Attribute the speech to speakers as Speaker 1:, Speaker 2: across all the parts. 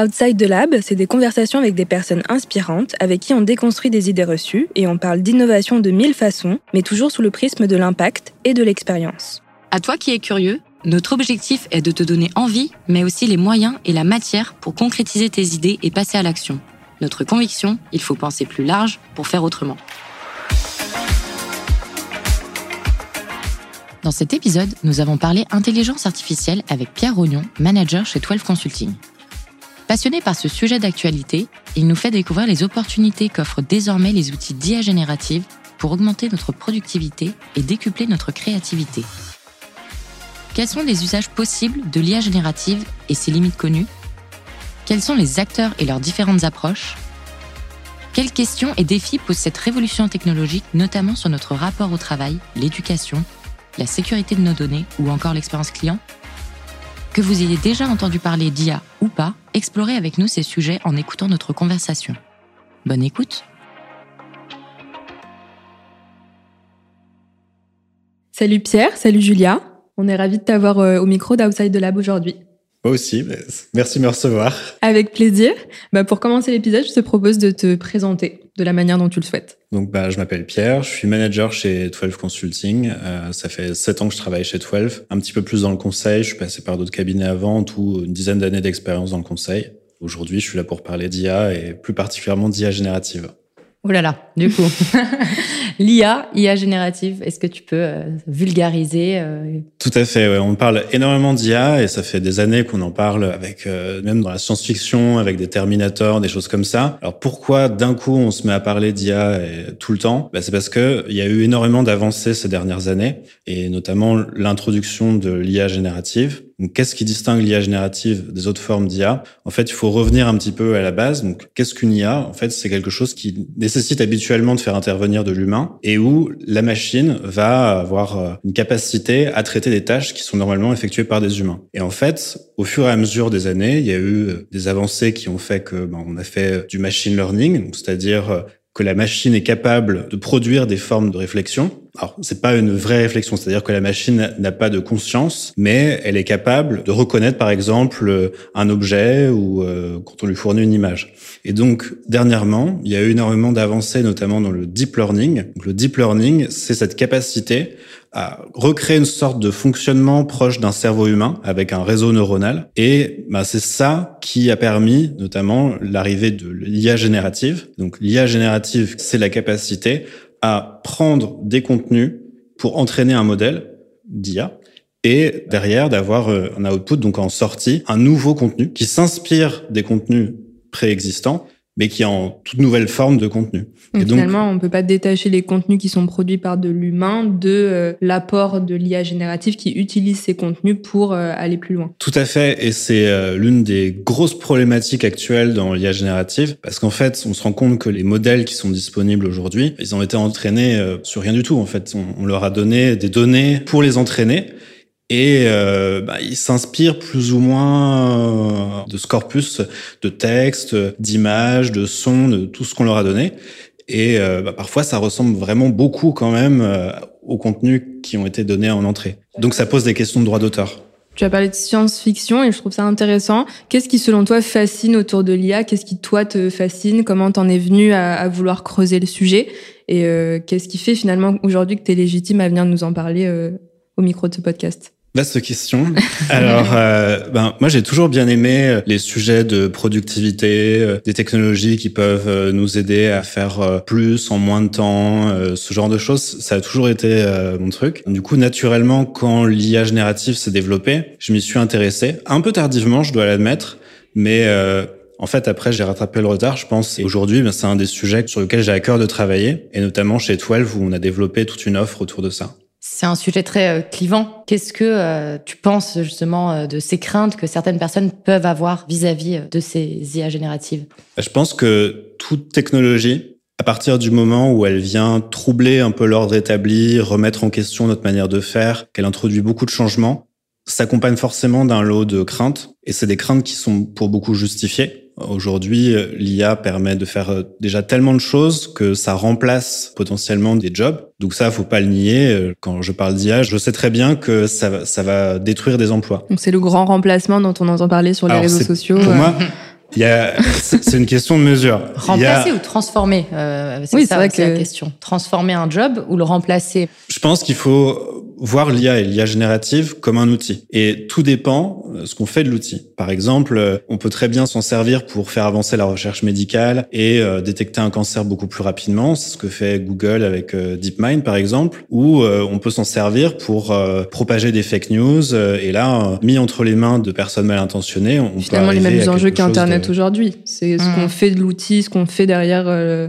Speaker 1: Outside the Lab, c'est des conversations avec des personnes inspirantes avec qui on déconstruit des idées reçues et on parle d'innovation de mille façons, mais toujours sous le prisme de l'impact et de l'expérience.
Speaker 2: À toi qui es curieux, notre objectif est de te donner envie, mais aussi les moyens et la matière pour concrétiser tes idées et passer à l'action. Notre conviction, il faut penser plus large pour faire autrement. Dans cet épisode, nous avons parlé intelligence artificielle avec Pierre Rognon, manager chez 12 Consulting. Passionné par ce sujet d'actualité, il nous fait découvrir les opportunités qu'offrent désormais les outils d'IA générative pour augmenter notre productivité et décupler notre créativité. Quels sont les usages possibles de l'IA générative et ses limites connues? Quels sont les acteurs et leurs différentes approches? Quelles questions et défis pose cette révolution technologique, notamment sur notre rapport au travail, l'éducation, la sécurité de nos données ou encore l'expérience client? Que vous ayez déjà entendu parler d'IA ou pas, explorez avec nous ces sujets en écoutant notre conversation. Bonne écoute
Speaker 1: Salut Pierre, salut Julia. On est ravis de t'avoir euh, au micro d'Outside the Lab aujourd'hui.
Speaker 3: Moi aussi, merci de me recevoir.
Speaker 1: Avec plaisir. Bah, pour commencer l'épisode, je te propose de te présenter de la manière dont tu le souhaites.
Speaker 3: Donc, bah, je m'appelle Pierre, je suis manager chez 12 Consulting. Euh, ça fait sept ans que je travaille chez 12. Un petit peu plus dans le conseil, je suis passé par d'autres cabinets avant, tout une dizaine d'années d'expérience dans le conseil. Aujourd'hui, je suis là pour parler d'IA et plus particulièrement d'IA générative.
Speaker 2: Oh là là, du coup. L'IA, IA générative, est-ce que tu peux euh, vulgariser euh...
Speaker 3: Tout à fait, ouais. on parle énormément d'IA et ça fait des années qu'on en parle avec euh, même dans la science-fiction, avec des Terminators, des choses comme ça. Alors pourquoi d'un coup on se met à parler d'IA tout le temps? Bah, C'est parce que il y a eu énormément d'avancées ces dernières années et notamment l'introduction de l'IA générative qu'est-ce qui distingue l'IA générative des autres formes d'IA En fait, il faut revenir un petit peu à la base. Donc, qu'est-ce qu'une IA En fait, c'est quelque chose qui nécessite habituellement de faire intervenir de l'humain et où la machine va avoir euh, une capacité à traiter des tâches qui sont normalement effectuées par des humains. Et en fait, au fur et à mesure des années, il y a eu euh, des avancées qui ont fait que ben, on a fait du machine learning, c'est-à-dire euh, que la machine est capable de produire des formes de réflexion. Alors, c'est pas une vraie réflexion, c'est-à-dire que la machine n'a pas de conscience, mais elle est capable de reconnaître, par exemple, un objet ou euh, quand on lui fournit une image. Et donc, dernièrement, il y a eu énormément d'avancées, notamment dans le deep learning. Le deep learning, c'est cette capacité à recréer une sorte de fonctionnement proche d'un cerveau humain avec un réseau neuronal. Et bah, c'est ça qui a permis notamment l'arrivée de l'IA générative. Donc l'IA générative, c'est la capacité à prendre des contenus pour entraîner un modèle d'IA et derrière d'avoir euh, un output, donc en sortie, un nouveau contenu qui s'inspire des contenus préexistants mais qui est en toute nouvelle forme de contenu.
Speaker 1: Donc, finalement, on peut pas détacher les contenus qui sont produits par de l'humain de euh, l'apport de l'IA générative qui utilise ces contenus pour euh, aller plus loin.
Speaker 3: Tout à fait, et c'est euh, l'une des grosses problématiques actuelles dans l'IA générative, parce qu'en fait, on se rend compte que les modèles qui sont disponibles aujourd'hui, ils ont été entraînés sur rien du tout. En fait, on, on leur a donné des données pour les entraîner, et euh, bah, il s'inspire plus ou moins euh, de ce corpus de textes, d'images, de sons, de tout ce qu'on leur a donné. Et euh, bah, parfois, ça ressemble vraiment beaucoup quand même euh, aux contenus qui ont été donnés en entrée. Donc ça pose des questions de droit d'auteur.
Speaker 1: Tu as parlé de science-fiction et je trouve ça intéressant. Qu'est-ce qui, selon toi, fascine autour de l'IA Qu'est-ce qui, toi, te fascine? Comment t'en es venu à, vouloir creuser le sujet? Et euh, qu'est-ce qui fait finalement aujourd'hui que tu es légitime à venir nous en parler au micro de ce podcast?
Speaker 3: Vaste question. Alors, euh, ben moi j'ai toujours bien aimé euh, les sujets de productivité, euh, des technologies qui peuvent nous aider à faire plus en moins de temps, ce genre de choses. Ça a toujours été mon truc. Du coup, naturellement, quand l'IA générative s'est développée, je m'y suis intéressé un peu tardivement, je dois l'admettre, mais en fait, après, j'ai rattrapé le retard, je pense. Et aujourd'hui, ben, c'est un des sujets sur lesquels j'ai à cœur de travailler, et notamment chez 12, où on a développé toute une offre autour de ça.
Speaker 2: C'est un sujet très euh, clivant. Qu'est-ce que euh, tu penses justement euh, de ces craintes que certaines personnes peuvent avoir vis-à-vis de ces IA génératives?
Speaker 3: Je pense que toute technologie, à partir du moment où elle vient troubler un peu l'ordre établi, remettre en question notre manière de faire, qu'elle introduit beaucoup de changements, s'accompagne forcément d'un lot de craintes. Et c'est des craintes qui sont pour beaucoup justifiées. Aujourd'hui, l'IA permet de faire euh, déjà tellement de choses que ça remplace potentiellement des jobs. Donc ça, faut pas le nier. Quand je parle d'IA, je sais très bien que ça, va, ça va détruire des emplois.
Speaker 1: Donc c'est le grand remplacement dont on entend parler sur les réseaux sociaux.
Speaker 3: Pour moi, c'est une question de mesure.
Speaker 2: Remplacer ou transformer euh, C'est ça que... la question. Transformer un job ou le remplacer?
Speaker 3: Je pense qu'il faut voir l'IA et l'IA générative comme un outil. Et tout dépend de ce qu'on fait de l'outil. Par exemple, euh, on peut très bien s'en servir pour faire avancer la recherche médicale et euh, détecter un cancer beaucoup plus rapidement. C'est ce que fait Google avec euh, DeepMind, par exemple. Ou on peut s'en servir pour propager des fake news. et là, mis entre les mains de personnes mal intentionnées, on
Speaker 1: Finalement,
Speaker 3: peut
Speaker 1: les mêmes enjeux qu'Internet aujourd'hui. C'est ce qu'on mmh. fait de l'outil, ce qu'on fait derrière.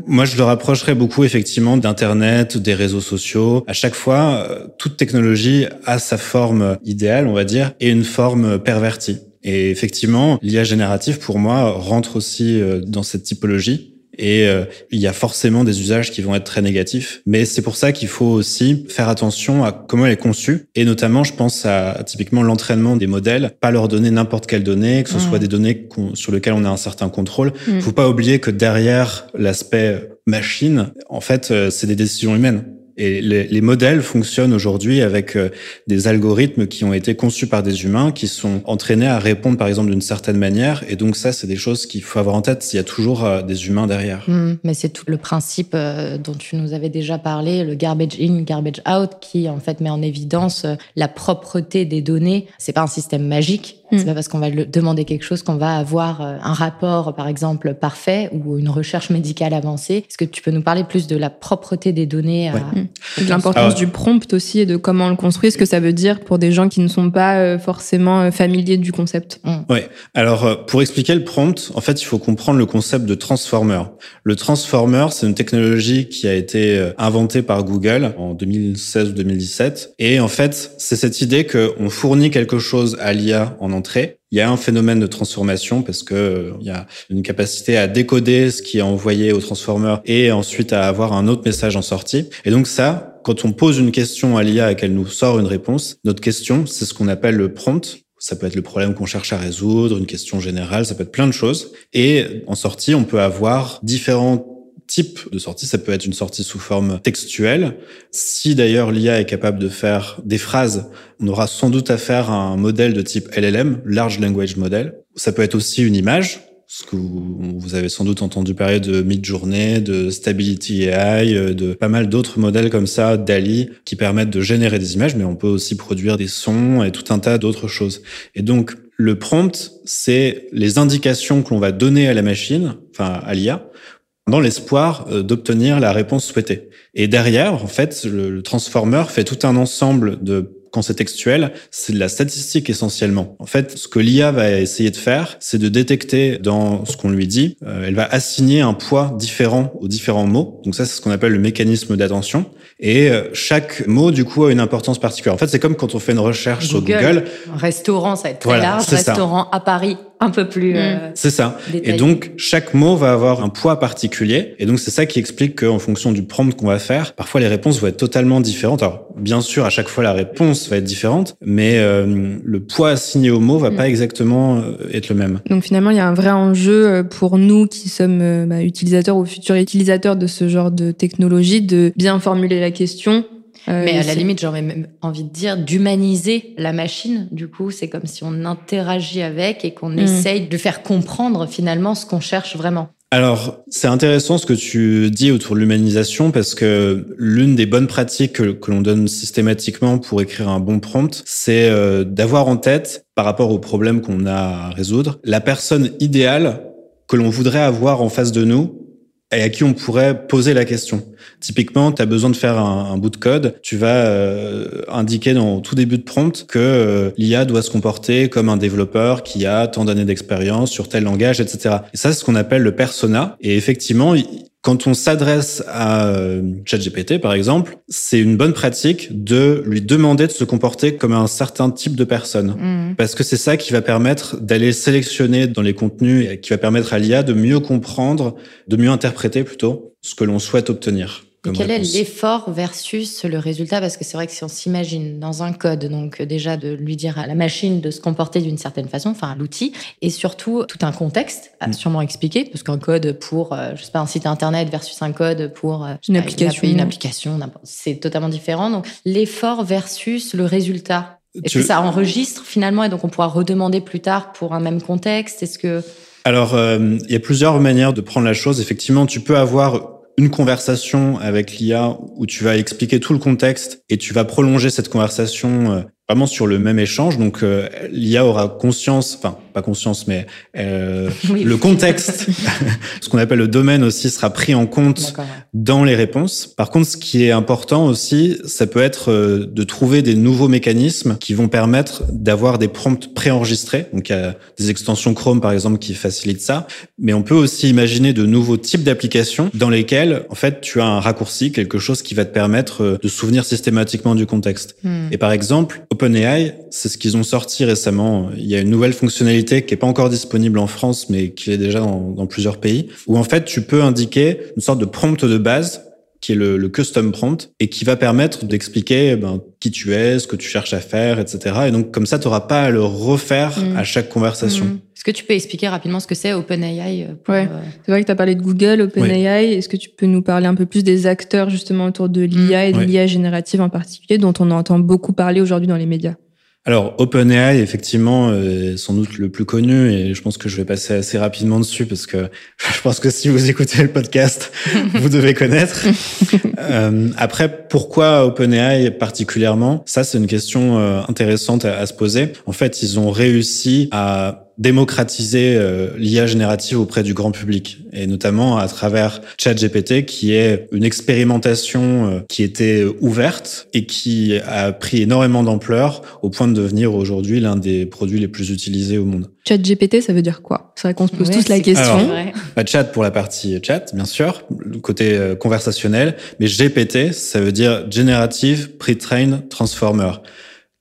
Speaker 3: Moi, je le rapprocherais beaucoup effectivement d'Internet, des réseaux sociaux. À chaque fois, toute technologie technologie a sa forme idéale, on va dire, et une forme pervertie. Et effectivement, l'IA générative, pour moi, rentre aussi euh, dans cette typologie. Et euh, il y a forcément des usages qui vont être très négatifs. Mais c'est pour ça qu'il faut aussi faire attention à comment elle est conçue. Et notamment, je pense à, typiquement l'entraînement des modèles. Pas leur donner n'importe quelle donnée, que ce soit des données sur lesquelles on a un certain contrôle. Il faut pas oublier que derrière l'aspect machine, en fait, euh, c'est des décisions humaines. Et les, les, modèles fonctionnent aujourd'hui avec euh, des algorithmes qui ont été conçus par des humains, qui sont entraînés à répondre, par exemple, d'une certaine manière. Et donc ça, c'est des choses qu'il faut avoir en tête. Il y a toujours euh, des humains derrière.
Speaker 2: Mmh, mais c'est tout le principe euh, dont tu nous avais déjà parlé, le garbage in, garbage out, qui en fait met en évidence la propreté des données. C'est pas un système magique. C'est mm. pas parce qu'on va le demander quelque chose qu'on va avoir euh, un rapport, par exemple, parfait ou une recherche médicale avancée. Est-ce que tu peux nous parler plus de la propreté des données
Speaker 1: ouais. Mm. De l'importance du prompt aussi et de comment on le construit, ce que ça veut dire pour des gens qui ne sont pas euh, forcément euh, familiers du concept?
Speaker 3: Mm. Oui. Alors, pour expliquer le prompt, en fait, il faut comprendre le concept de transformer. Le transformer, c'est une technologie qui a été inventée par Google en 2016 ou 2017. Et en fait, c'est cette idée qu'on fournit quelque chose à l'IA en il y a un phénomène de transformation parce que euh, il y a une capacité à décoder ce qui est envoyé au transformer et ensuite à avoir un autre message en sortie. Et donc ça, quand on pose une question à l'IA et qu'elle nous sort une réponse, notre question, c'est ce qu'on appelle le prompt. Ça peut être le problème qu'on cherche à résoudre, une question générale, ça peut être plein de choses. Et en sortie, on peut avoir différents type de sortie. Ça peut être une sortie sous forme textuelle. Si d'ailleurs l'IA est capable de faire des phrases, on aura sans doute à faire un modèle de type LLM, Large Language Model. Ça peut être aussi une image, ce que vous avez sans doute entendu parler de Midjourney, de Stability AI, de pas mal d'autres modèles comme ça, DALI, qui permettent de générer des images, mais on peut aussi produire des sons et tout un tas d'autres choses. Et donc, le prompt, c'est les indications que l'on va donner à la machine, enfin à l'IA, dans l'espoir euh, d'obtenir la réponse souhaitée. Et derrière, en fait, le, transformer fait tout un ensemble de quand c'est textuel, c'est de la statistique essentiellement. En fait, ce que l'IA va essayer de faire, c'est de détecter dans ce qu'on lui dit, euh, elle va assigner un poids différent aux différents mots. Donc ça, c'est ce qu'on appelle le mécanisme d'attention. Et euh, chaque mot, du coup, a une importance particulière. En fait, c'est comme quand on fait une recherche sur Google.
Speaker 2: Restaurant, ça va être très large. Restaurant à Paris, un peu plus. Mm. Euh,
Speaker 3: c'est ça. Et donc, chaque mot va avoir un poids particulier. Et donc, c'est ça qui explique qu'en fonction du prompt qu'on va faire, parfois les réponses vont être totalement différentes. Alors, bien sûr, à chaque fois, la réponse va être différente, mais euh, le poids assigné au mot va mm. pas exactement euh, être le même.
Speaker 1: Donc, finalement, il y a un vrai enjeu pour nous qui sommes bah, utilisateurs ou futurs utilisateurs de ce genre de technologie de bien formuler la question
Speaker 2: euh, mais à la limite, j'aurais même envie de dire d'humaniser la machine. Du coup, c'est comme si on interagit avec et qu'on mm. essaye de faire comprendre finalement ce qu'on cherche vraiment.
Speaker 3: Alors, c'est intéressant ce que tu dis autour de l'humanisation parce que l'une des bonnes pratiques que, l'on donne systématiquement pour écrire un bon prompt, c'est euh, d'avoir en tête, par rapport au problème qu'on a à résoudre, la personne idéale que l'on voudrait avoir en face de nous et à qui on pourrait poser la question. Typiquement, tu as besoin de faire un, bout de code, tu vas euh, indiquer dans tout début de prompt que euh, l'IA doit se comporter comme un développeur qui a tant d'années d'expérience sur tel langage, etc. Et ça, c'est ce qu'on appelle le persona. Et effectivement, quand on s'adresse à euh, ChatGPT, par exemple, c'est une bonne pratique de lui demander de se comporter comme un certain type de personne. Mmh. Parce que c'est ça qui va permettre d'aller sélectionner dans les contenus et qui va permettre à l'IA de mieux comprendre, de mieux interpréter plutôt ce que l'on souhaite obtenir
Speaker 2: quel est l'effort versus le résultat? Parce que c'est vrai que si on s'imagine dans un code, donc déjà de lui dire à la machine de se comporter d'une certaine façon, enfin à l'outil, et surtout tout un contexte à mm. sûrement expliquer, parce qu'un code pour, euh, je sais pas, un site internet versus un code pour
Speaker 1: euh, une, application.
Speaker 2: une application, c'est totalement différent. Donc l'effort versus le résultat. Est-ce que ça enregistre finalement et donc on pourra redemander plus tard pour un même contexte? Est-ce que
Speaker 3: Alors, euh, il y a plusieurs manières de prendre la chose. Effectivement, tu peux avoir une conversation avec l'IA où tu vas expliquer tout le contexte et tu vas prolonger cette conversation euh, vraiment sur le même échange. Donc euh, l'IA aura conscience, enfin pas conscience, mais euh, le contexte, ce qu'on appelle le domaine aussi, sera pris en compte dans les réponses. Par contre, ce qui est important aussi, ça peut être euh, de trouver des nouveaux mécanismes qui vont permettre d'avoir des prompts préenregistrés. Donc il y a des extensions Chrome par exemple qui facilitent ça, mais on peut aussi imaginer de nouveaux types d'applications dans lesquelles en fait tu as un raccourci, quelque chose qui va te permettre euh, de souvenir systématiquement du contexte. Hmm. Et par exemple, OpenAI, c'est ce qu'ils ont sorti récemment. Il y a une nouvelle fonctionnalité qui est pas encore disponible en France, mais qui est déjà dans, dans plusieurs pays, où en fait tu peux indiquer une sorte de prompt de base qui est le, le, custom prompt et qui va permettre d'expliquer eh ben, qui tu es, ce que tu cherches à faire, etc. Et donc comme ça, tu n'auras pas à le refaire mm. à chaque conversation. Mm.
Speaker 2: Est-ce que tu peux expliquer rapidement ce que c'est OpenAI
Speaker 1: euh, Ouais, euh, c'est vrai que tu as parlé de Google, OpenAI. Est-ce que tu peux nous parler un peu plus des acteurs justement autour de l'IA et de l'IA générative en particulier, dont on entend beaucoup parler aujourd'hui dans les médias?
Speaker 3: Alors OpenAI, effectivement, est sans doute le plus connu et je pense que je vais passer assez rapidement dessus parce que je pense que si vous écoutez le podcast, vous devez connaître. euh, après, pourquoi OpenAI particulièrement? Ça, c'est une question euh, intéressante à, à, se poser. En fait, ils ont réussi à démocratiser euh, l'IA générative auprès du grand public et notamment à travers ChatGPT qui est une expérimentation euh, qui était ouverte et qui a pris énormément d'ampleur au point de devenir aujourd'hui l'un des produits les plus utilisés au monde.
Speaker 1: ChatGPT, ça veut dire quoi? C'est vrai qu'on se pose tous la question. Alors,
Speaker 3: bah, chat pour la partie chat, bien sûr, le côté euh, conversationnel, mais GPT, ça veut dire Generative Pre-trained Transformer.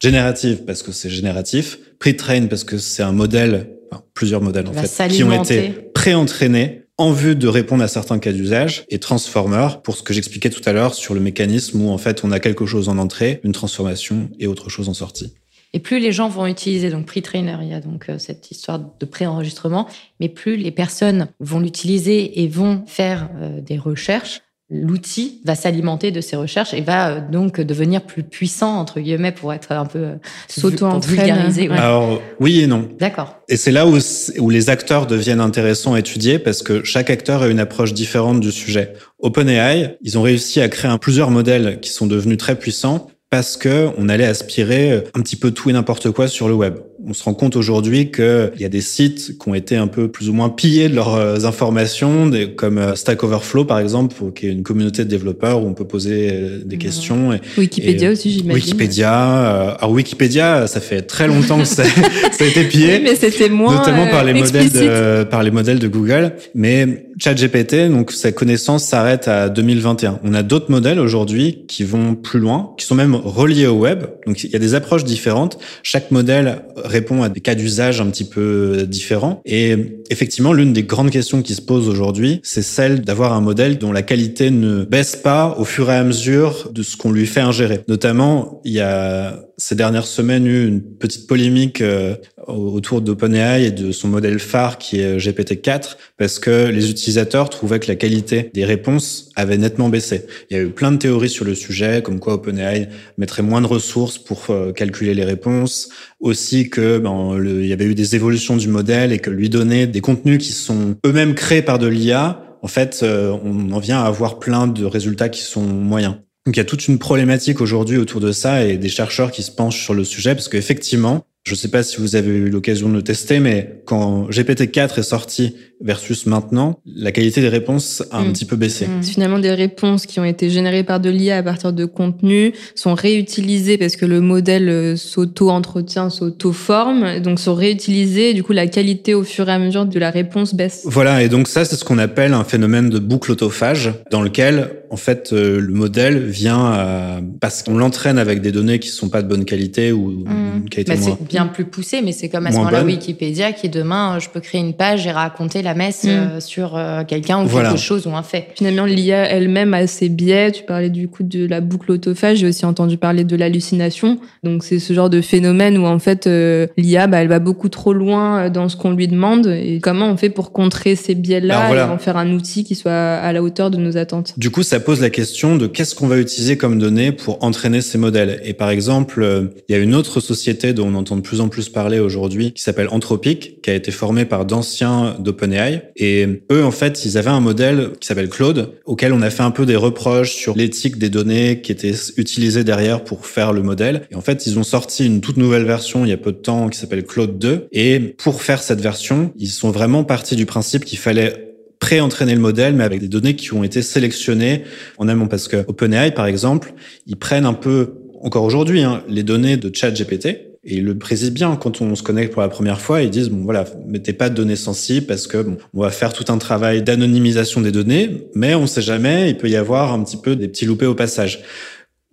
Speaker 3: Générative parce que c'est génératif, pre-train parce que c'est un modèle, enfin, plusieurs modèles en fait, qui ont été pré-entraînés en vue de répondre à certains cas d'usage et transformer pour ce que j'expliquais tout à l'heure sur le mécanisme où en fait on a quelque chose en entrée, une transformation et autre chose en sortie.
Speaker 2: Et plus les gens vont utiliser donc pre-trainer, il y a donc euh, cette histoire de pré-enregistrement, mais plus les personnes vont l'utiliser et vont faire euh, des recherches, l'outil va s'alimenter de ces recherches et va euh, donc devenir plus puissant entre guillemets pour être un peu euh,
Speaker 1: sauto
Speaker 3: vulgarisé. Alors oui et non.
Speaker 2: D'accord.
Speaker 3: Et c'est là où, où les acteurs deviennent intéressants à étudier parce que chaque acteur a une approche différente du sujet. OpenAI, ils ont réussi à créer un, plusieurs modèles qui sont devenus très puissants parce que on allait aspirer un petit peu tout et n'importe quoi sur le web. On se rend compte aujourd'hui qu'il y a des sites qui ont été un peu plus ou moins pillés de leurs euh, informations, comme euh, Stack Overflow par exemple, qui est une communauté de développeurs où on peut poser euh, des questions. Et,
Speaker 1: Wikipédia aussi, j'imagine.
Speaker 3: Wikipédia. Alors Wikipédia, ça fait très longtemps que ça, ça a été pillé,
Speaker 1: mais c'était moins
Speaker 3: notamment par les modèles de, par les modèles de Google. Mais ChatGPT, donc sa connaissance s'arrête à 2021. On a d'autres modèles aujourd'hui qui vont plus loin, qui sont même reliés au web. Donc il y a des approches différentes. Chaque modèle répond à des cas d'usage un petit peu différents. Et effectivement, l'une des grandes questions qui se posent aujourd'hui, c'est celle d'avoir un modèle dont la qualité ne baisse pas au fur et à mesure de ce qu'on lui fait ingérer. Notamment, il y a ces dernières semaines eu une petite polémique euh, autour d'OpenAI et de son modèle phare qui est GPT-4 parce que les utilisateurs trouvaient que la qualité des réponses avait nettement baissé. Il y a eu plein de théories sur le sujet, comme quoi OpenAI mettrait moins de ressources pour euh, calculer les réponses, aussi que ben, il y avait eu des évolutions du modèle et que lui donner des contenus qui sont eux-mêmes créés par de l'IA, en fait, euh, on en vient à avoir plein de résultats qui sont moyens. Donc il y a toute une problématique aujourd'hui autour de ça et des chercheurs qui se penchent sur le sujet parce qu'effectivement, je ne sais pas si vous avez eu l'occasion de le tester, mais quand GPT-4 est sorti versus maintenant, la qualité des réponses a un mm. petit peu baissé.
Speaker 1: Mm. Finalement, des réponses qui ont été générées par de l'IA à partir de contenu sont réutilisées parce que le modèle euh, s'auto-entretient, s'auto-forme, donc sont réutilisées. Et du coup, la qualité au fur et à mesure de la réponse baisse.
Speaker 3: Voilà, et donc ça, c'est ce qu'on appelle un phénomène de boucle autophage, dans lequel en fait, euh, le modèle vient parce qu'on l'entraîne avec des données qui sont pas de bonne qualité ou
Speaker 2: mmh. qualité bah, C'est bien plus poussé, mais c'est comme à ce moment-là Wikipédia qui demain, je peux créer une page et raconter la messe mmh. euh, sur euh, quelqu'un ou quelque chose ou un fait.
Speaker 1: Finalement, l'IA elle-même a ses biais. Tu parlais du coup de la boucle autophage. J'ai aussi entendu parler de l'hallucination. Donc c'est ce genre de phénomène où en fait l'IA, bah, elle va beaucoup trop loin dans ce qu'on lui demande. Et comment on fait pour contrer ces biais-là et en faire un outil qui soit à la hauteur de nos attentes?
Speaker 3: Du coup, ça pose la question de qu'est-ce qu'on va utiliser comme données pour entraîner ces modèles. Et par exemple, euh, il y a une autre société dont on entend plus en plus parler aujourd'hui, qui s'appelle Anthropic, qui a été formé par d'anciens d'OpenAI. Et eux, en fait, ils avaient un modèle qui s'appelle Claude, auquel on a fait un peu des reproches sur l'éthique des données qui étaient utilisées derrière pour faire le modèle. Et en fait, ils ont sorti une toute nouvelle version il y a peu de temps qui s'appelle Claude 2. Et pour faire cette version, ils sont vraiment partis du principe qu'il fallait pré-entraîner le modèle, mais avec des données qui ont été sélectionnées en amont. Parce que OpenAI, par exemple, ils prennent un peu, encore aujourd'hui, hein, les données de ChatGPT, et ils le précisent bien quand on se connecte pour la première fois. Ils disent bon voilà, mettez pas de données sensibles parce que bon, on va faire tout un travail d'anonymisation des données, mais on sait jamais, il peut y avoir un petit peu des petits loupés au passage.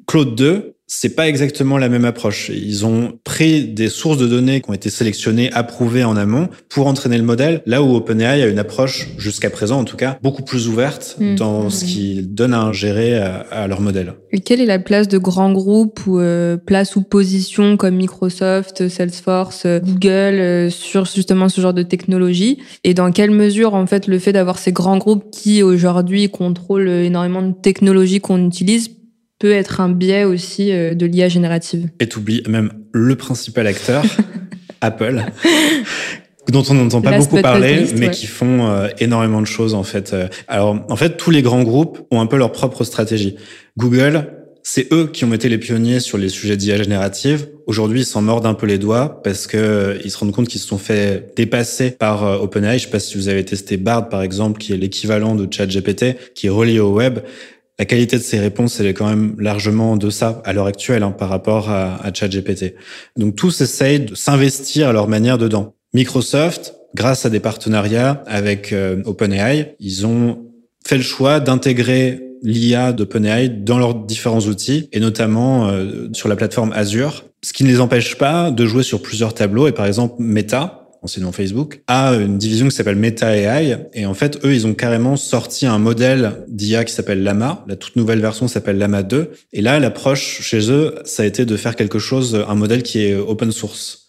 Speaker 3: Claude 2, c'est pas exactement la même approche. Ils ont pris des sources de données qui ont été sélectionnées, approuvées en amont pour entraîner le modèle, là où OpenAI a une approche, jusqu'à présent en tout cas, beaucoup plus ouverte mmh. dans ce qu'ils donnent à ingérer à, leur modèle.
Speaker 1: Et quelle est la place de grands groupes ou euh, place ou position comme Microsoft, Salesforce, euh, Google euh, sur justement ce genre de technologie? Et dans quelle mesure en fait le fait d'avoir ces grands groupes qui aujourd'hui contrôlent énormément de technologies qu'on utilise peut être un biais aussi euh, de l'IA générative.
Speaker 3: Et t'oublies même le principal acteur, Apple, dont on n'entend pas beaucoup parler, mais qui font euh, énormément de choses en fait. Euh. Alors en fait, tous les grands groupes ont un peu leur propre stratégie. Google, c'est eux qui ont été les pionniers sur les sujets d'IA générative. Aujourd'hui, ils s'en mordent un peu les doigts parce que ils se rendent compte qu'ils se sont fait dépasser par OpenAI. Je sais pas si vous avez testé Bard, par exemple, qui est l'équivalent de ChatGPT, qui est relié au web la qualité de ces réponses, elle est quand même largement de ça à l'heure actuelle hein, par rapport à, à ChatGPT. Donc tous essayent de s'investir à leur manière dedans. Microsoft, grâce à des partenariats avec euh, OpenAI, ils ont fait le choix d'intégrer l'IA d'OpenAI dans leurs différents outils et notamment euh, sur la plateforme Azure, ce qui ne les empêche pas de jouer sur plusieurs tableaux et par exemple Meta anciennement Facebook, a une division qui s'appelle Meta AI. Et en fait, eux, ils ont carrément sorti un modèle d'IA qui s'appelle Lama. La toute nouvelle version s'appelle Lama 2. Et là, l'approche chez eux, ça a été de faire quelque chose, un modèle qui est open source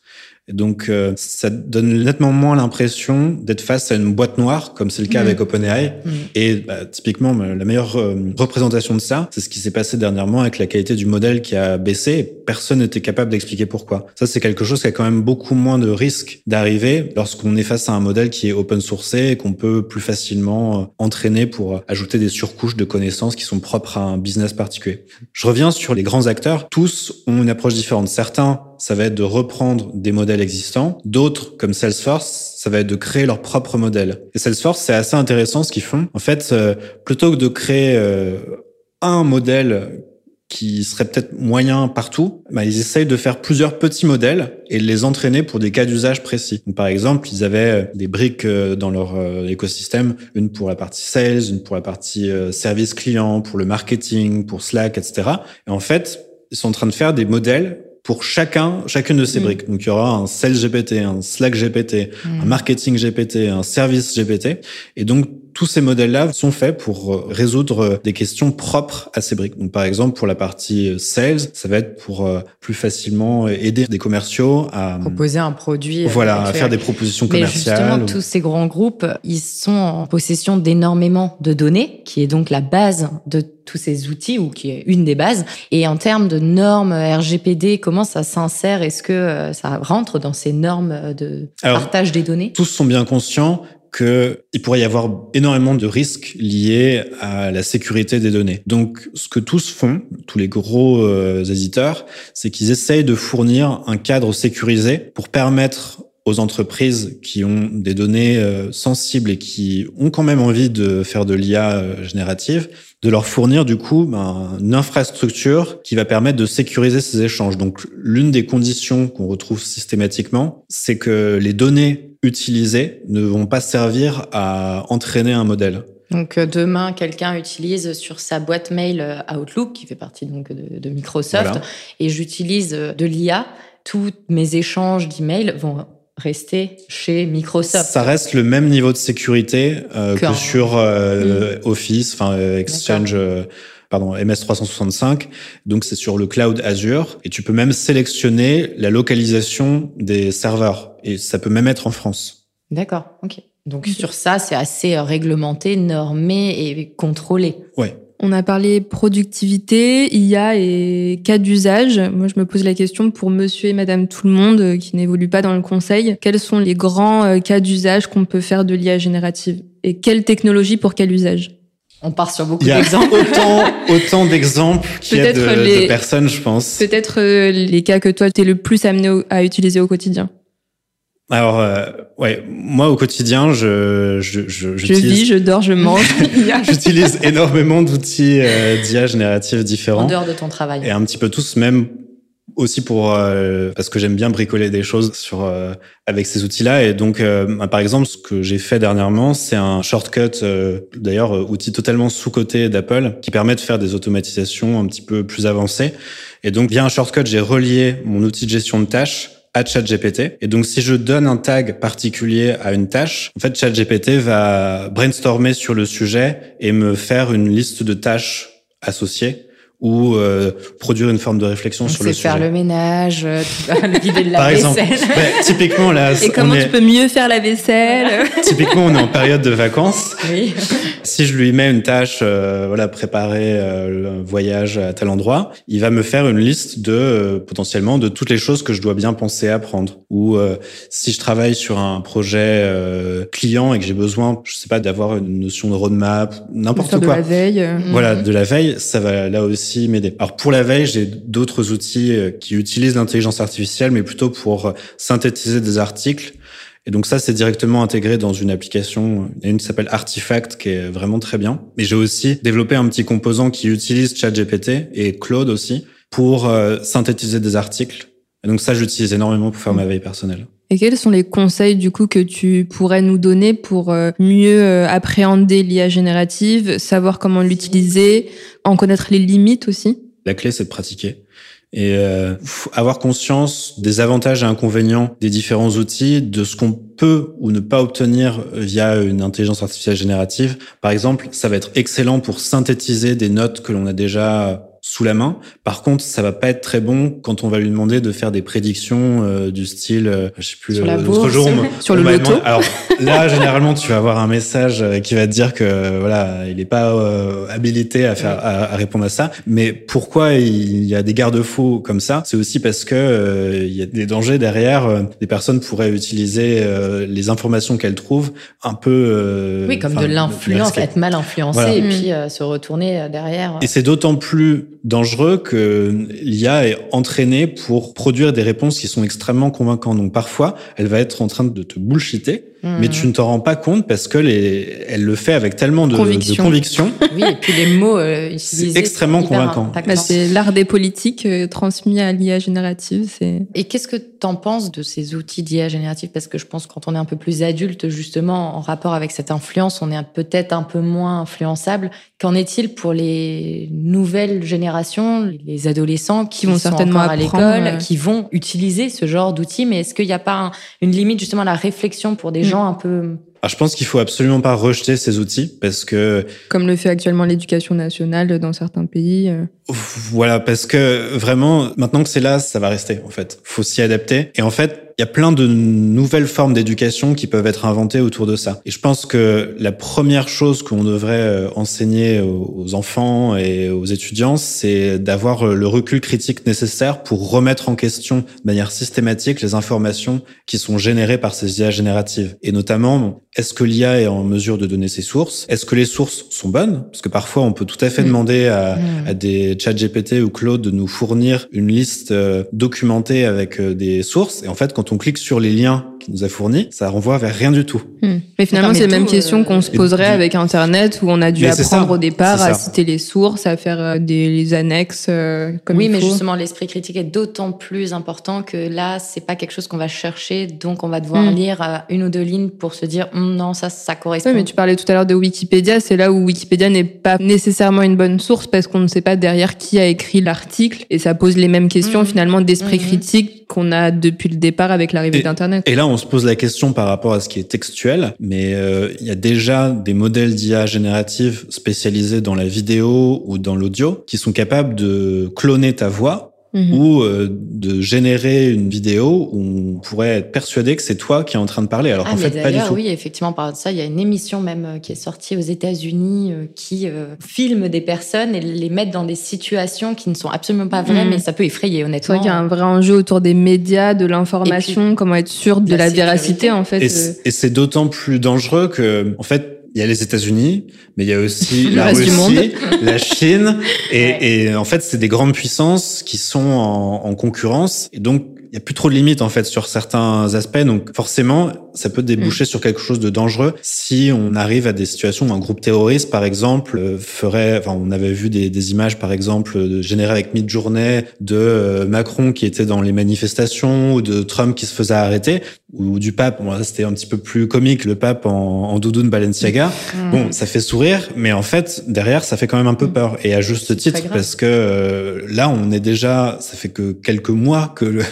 Speaker 3: donc, euh, ça donne nettement moins l'impression d'être face à une boîte noire, comme c'est le cas mm. avec OpenAI. Mm. Et bah, typiquement, bah, la meilleure euh, représentation de ça, c'est ce qui s'est passé dernièrement avec la qualité du modèle qui a baissé. Et personne n'était capable d'expliquer pourquoi. Ça, c'est quelque chose qui a quand même beaucoup moins de risques d'arriver lorsqu'on est face à un modèle qui est open sourcé et qu'on peut plus facilement euh, entraîner pour ajouter des surcouches de connaissances qui sont propres à un business particulier. Je reviens sur les grands acteurs. Tous ont une approche différente. Certains ça va être de reprendre des modèles existants. D'autres, comme Salesforce, ça va être de créer leur propre modèle. Et Salesforce, c'est assez intéressant ce qu'ils font. En fait, euh, plutôt que de créer euh, un modèle qui serait peut-être moyen partout, bah, ils essayent de faire plusieurs petits modèles et de les entraîner pour des cas d'usage précis. par exemple, ils avaient euh, des briques dans leur écosystème, une pour la partie sales, une pour la partie service client, pour le marketing, pour Slack, etc. Et en fait, ils sont en train de faire des modèles pour chacun, chacune de ces mm. briques. Donc, il y aura un Sales GPT, un Slack GPT, un mm. Marketing GPT, un Service GPT. Et donc, tous ces modèles-là sont faits pour euh, résoudre euh, des questions propres à ces briques. Donc, par exemple, pour la partie euh, sales, ça va être pour plus facilement aider des commerciaux à
Speaker 2: proposer un produit.
Speaker 3: Voilà, à faire des propositions commerciales.
Speaker 2: Mais justement, tous ces grands groupes, ils sont en possession d'énormément de données, qui est donc la base de tous ces outils ou qui est une des bases. Et en termes de normes RGPD, comment ça s'insère? Est-ce que ça rentre dans ces normes de partage des données?
Speaker 3: Tous sont bien conscients qu'il pourrait y avoir énormément de risques liés à la sécurité des données. Donc, ce que tous font, tous les gros euh, éditeurs, c'est qu'ils essayent de fournir un cadre sécurisé pour permettre aux entreprises qui ont des données euh, sensibles et qui ont quand même envie de faire de l'IA euh, générative, de leur fournir du coup ben, une infrastructure qui va permettre de sécuriser ces échanges. Donc l'une des conditions qu'on retrouve systématiquement, c'est que les données utilisées ne vont pas servir à entraîner un modèle.
Speaker 2: Donc euh, demain, quelqu'un utilise sur sa boîte mail euh, Outlook, qui fait partie donc de, Microsoft, et j'utilise euh, de l'IA. Tous mes échanges d'emails vont rester chez Microsoft.
Speaker 3: Ça reste le même niveau de sécurité euh, que sur euh. Office, enfin Exchange, pardon, MS 365. Donc c'est sur le cloud Azure et tu peux même sélectionner la localisation des serveurs et ça peut même être en France.
Speaker 2: D'accord, ok. Donc sur ça, c'est assez réglementé, normé et contrôlé.
Speaker 3: Ouais.
Speaker 1: On a parlé productivité, IA et cas d'usage. Moi, je me pose la question pour monsieur et madame tout le monde euh, qui n'évoluent pas dans le conseil. Quels sont les grands euh, cas d'usage qu'on peut faire de l'IA générative? Et quelle technologie pour quel usage?
Speaker 2: On part sur beaucoup d'exemples.
Speaker 3: Autant, autant d'exemples qu'il y a de, les, de, personnes, je pense.
Speaker 1: Peut-être euh, les cas que toi, tu es le plus amené à utiliser au quotidien.
Speaker 3: Alors, euh, ouais, moi au quotidien, je je je,
Speaker 1: je vis, je dors, je mange.
Speaker 3: J'utilise énormément d'outils euh, d'IA génératifs différents. En
Speaker 2: dehors de ton travail.
Speaker 3: Et un petit peu tous, même aussi pour euh, parce que j'aime bien bricoler des choses sur euh, avec ces outils-là. Et donc, bah, par exemple, ce que j'ai fait dernièrement, c'est un shortcut, d'ailleurs outil totalement sous côté d'Apple, qui permet de faire des automatisations un petit peu plus avancées. Et donc, via un shortcut, j'ai relié mon outil de gestion de tâches à ChatGPT. Et donc, si je donne un tag particulier à une tâche, en fait, ChatGPT va brainstormer sur le sujet et me faire une liste de tâches associées ou euh, produire une forme de réflexion sur le
Speaker 2: sujet. faire le ménage, euh, vider de la
Speaker 3: Par
Speaker 2: vaisselle.
Speaker 3: Exemple, typiquement là,
Speaker 1: et comment tu peux mieux faire la vaisselle?
Speaker 3: Typiquement, on est en période de vacances.
Speaker 2: Oui.
Speaker 3: Si je lui mets une tâche, euh, voilà, préparer euh, le voyage à tel endroit, il va me faire une liste de euh, potentiellement de toutes les choses que je dois bien penser à prendre. Ou si je travaille sur un projet client et que j'ai besoin, je sais pas, d'avoir une notion de roadmap, n'importe quoi. De
Speaker 1: la veille.
Speaker 3: Voilà, de la veille, ça va là aussi m'aider. Alors pour la veille, j'ai d'autres outils euh, qui utilisent l'intelligence artificielle, mais plutôt pour euh, synthétiser des articles. Et donc ça, c'est directement intégré dans une application, une qui s'appelle Artifact, qui est vraiment très bien. Mais j'ai aussi développé un petit composant qui utilise ChatGPT et Claude aussi pour euh, synthétiser des articles. Et donc ça, j'utilise énormément pour faire ma veille personnelle.
Speaker 1: Et quels sont les conseils du coup que tu pourrais nous donner pour euh, mieux euh, appréhender l'IA générative, savoir comment l'utiliser, en connaître les limites aussi?
Speaker 3: La clé, c'est de pratiquer et euh, avoir conscience des avantages et inconvénients des différents outils, de ce qu'on peut ou ne pas obtenir via une intelligence artificielle générative. Par exemple, ça va être excellent pour synthétiser des notes que l'on a déjà sous la main. Par contre, ça va pas être très bon quand on va lui demander de faire des prédictions euh, du style, euh, je sais plus,
Speaker 1: sur la
Speaker 3: bourse,
Speaker 1: jour, sur le loto.
Speaker 3: Alors là, généralement, tu vas avoir un message euh, qui va te dire que voilà, il est pas habilité à faire à, répondre à ça. Mais pourquoi il y a des garde-fous comme ça? C'est aussi parce que il y a des dangers derrière. des personnes pourraient utiliser les informations qu'elles trouvent un peu.
Speaker 2: oui, comme de l'influence, être mal influencé et puis se retourner derrière.
Speaker 3: Et c'est d'autant plus dangereux que l'IA est entraînée pour produire des réponses qui sont extrêmement convaincantes. Donc parfois, elle va être en train de te bullshiter mais tu ne t'en rends pas compte parce que les, elle le fait avec tellement de conviction. De conviction.
Speaker 2: oui, et puis les mots euh, utilisés.
Speaker 3: C'est extrêmement convaincant.
Speaker 1: Bah, c'est l'art des politiques euh, transmis à l'IA générative. C'est.
Speaker 2: Et qu'est-ce que tu en penses de ces outils d'IA générative? Parce que je pense que quand on est un peu plus adulte, justement, en rapport avec cette influence, on est peut-être un peu moins influençable. Qu'en est-il pour les nouvelles générations, les adolescents qui, vont certainement à l'école, qui vont utiliser ce genre d'outils Mais est-ce qu'il n'y a pas une limite justement à la réflexion pour des un peu
Speaker 3: ah, je pense qu'il faut absolument pas rejeter ces outils parce que
Speaker 1: comme le fait actuellement l'éducation nationale dans certains pays. Euh.
Speaker 3: Voilà, parce que vraiment maintenant que c'est là, ça va rester en fait. Faut s'y adapter et en fait il y a plein de nouvelles formes d'éducation qui peuvent être inventées autour de ça. Et je pense que la première chose qu'on devrait euh, enseigner aux enfants et aux étudiants, c'est d'avoir euh, le recul critique nécessaire pour remettre en question de manière systématique les informations qui sont générées par ces IA génératives. Et notamment, est-ce que l'IA est en mesure de donner ses sources? Est-ce que les sources sont bonnes? Parce que parfois, on peut tout à fait mm. demander à, mm. à des chat GPT ou Claude de nous fournir une liste euh, documentée avec des sources. Et en fait, quand on clique sur les liens qu'il nous a fournis, ça renvoie vers rien du tout.
Speaker 1: Hmm. Mais finalement, c'est la même question qu'on se poserait avec Internet, où on a dû apprendre au départ à citer les sources, à faire euh, des les annexes euh, comme
Speaker 2: Oui,
Speaker 1: il
Speaker 2: mais justement, l'esprit critique est d'autant plus important que là, c'est pas quelque chose qu'on va chercher, donc on va devoir hmm. lire euh, une ou deux lignes pour se dire hum, non, ça, ça correspond.
Speaker 1: Oui, mais tu parlais tout à l'heure de Wikipédia, c'est là où Wikipédia n'est pas nécessairement une bonne source parce qu'on ne sait pas derrière qui a écrit l'article et ça pose les mêmes questions hmm. finalement d'esprit critique qu'on a depuis le départ avec l'arrivée d'Internet.
Speaker 3: Et là, on se pose la question par rapport à ce qui est textuel, mais euh, il y a déjà des modèles d'IA générative spécialisés dans la vidéo ou dans l'audio qui sont capables de cloner ta voix Mhm. ou euh, de générer une vidéo où on pourrait être persuadé que c'est toi qui es en train de parler, alors
Speaker 2: ah,
Speaker 3: qu'en fait pas du tout.
Speaker 2: Oui, effectivement, par ça, il y a une émission même euh, qui est sortie aux États-Unis euh, qui filme des personnes et les met dans des situations qui ne sont absolument pas vraies, mhm. mais ça peut effrayer honnêtement.
Speaker 1: Qu'il y a un vrai enjeu autour des médias, de l'information, comment être sûr de la, véracité en fait.
Speaker 3: Et c'est d'autant plus dangereux que en fait il y a les États-Unis, mais il y a aussi la Russie, la Chine, et, et en fait, c'est des grandes puissances qui sont en, en concurrence, et donc il y a plus trop de limites en fait sur certains aspects. Donc forcément, ça peut déboucher mm. sur quelque chose de dangereux si on arrive à des situations où un groupe terroriste, par exemple, euh, ferait. Enfin, on avait vu des, des images, par exemple, générées avec Midjourney de euh, Macron qui était dans les manifestations ou de Trump qui se faisait arrêter ou du pape. Bon, c'était un petit peu plus comique, le pape en, en doudoune Balenciaga. Mm. Bon, ça fait sourire, mais en fait derrière, ça fait quand même un peu mm. peur et à juste titre parce que euh, là, on est déjà. Ça fait que quelques mois que le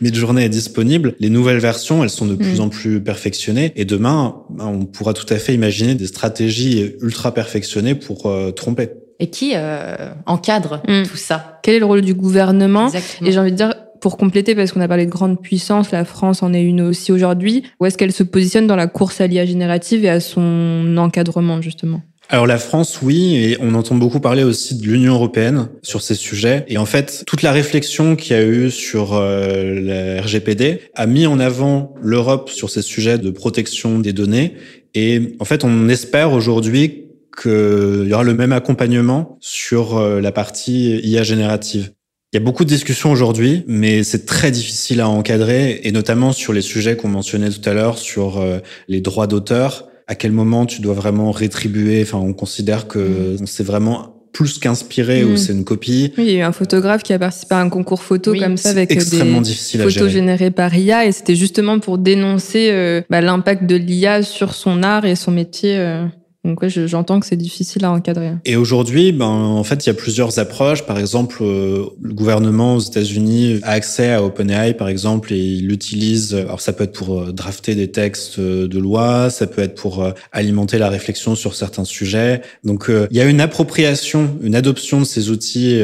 Speaker 3: Midjourney est disponible. Les nouvelles versions, elles sont de plus mm. en plus perfectionnées. Et demain, ben, on pourra tout à fait imaginer des stratégies ultra perfectionnées pour euh, tromper.
Speaker 2: Et qui euh, encadre mm. tout ça?
Speaker 1: Quel est le rôle du gouvernement? Et j'ai envie de dire, pour compléter, parce qu'on a parlé de grandes puissances, la France en est une aussi aujourd'hui, où est-ce qu'elle se positionne dans la course à l'IA générative et à son encadrement, justement?
Speaker 3: Alors la France, oui, et on entend beaucoup parler aussi de l'Union européenne sur ces sujets. Et en fait, toute la réflexion qu'il y a eu sur euh, la RGPD a mis en avant l'Europe sur ces sujets de protection des données. Et en fait, on espère aujourd'hui qu'il y aura le même accompagnement sur euh, la partie IA générative. Il y a beaucoup de discussions aujourd'hui, mais c'est très difficile à encadrer, et notamment sur les sujets qu'on mentionnait tout à l'heure, sur euh, les droits d'auteur à quel moment tu dois vraiment rétribuer. Enfin, on considère que mm. c'est vraiment plus qu'inspiré ou mm. c'est une copie.
Speaker 1: Oui, il y a eu un photographe qui a participé à un concours photo comme ça avec des
Speaker 3: photos
Speaker 1: générées par IA et c'était justement pour dénoncer euh, bah, l'impact de l'IA sur son art et son métier. Euh. Donc ouais, j'entends que c'est difficile à encadrer.
Speaker 3: Et aujourd'hui, ben en fait, il y a plusieurs approches. Par exemple, euh, le gouvernement aux États-Unis a accès à OpenAI, par exemple, et il l'utilise. Alors ça peut être pour euh, drafter des textes euh, de loi, ça peut être pour alimenter la réflexion sur certains sujets. Donc il y a une appropriation, une adoption de ces outils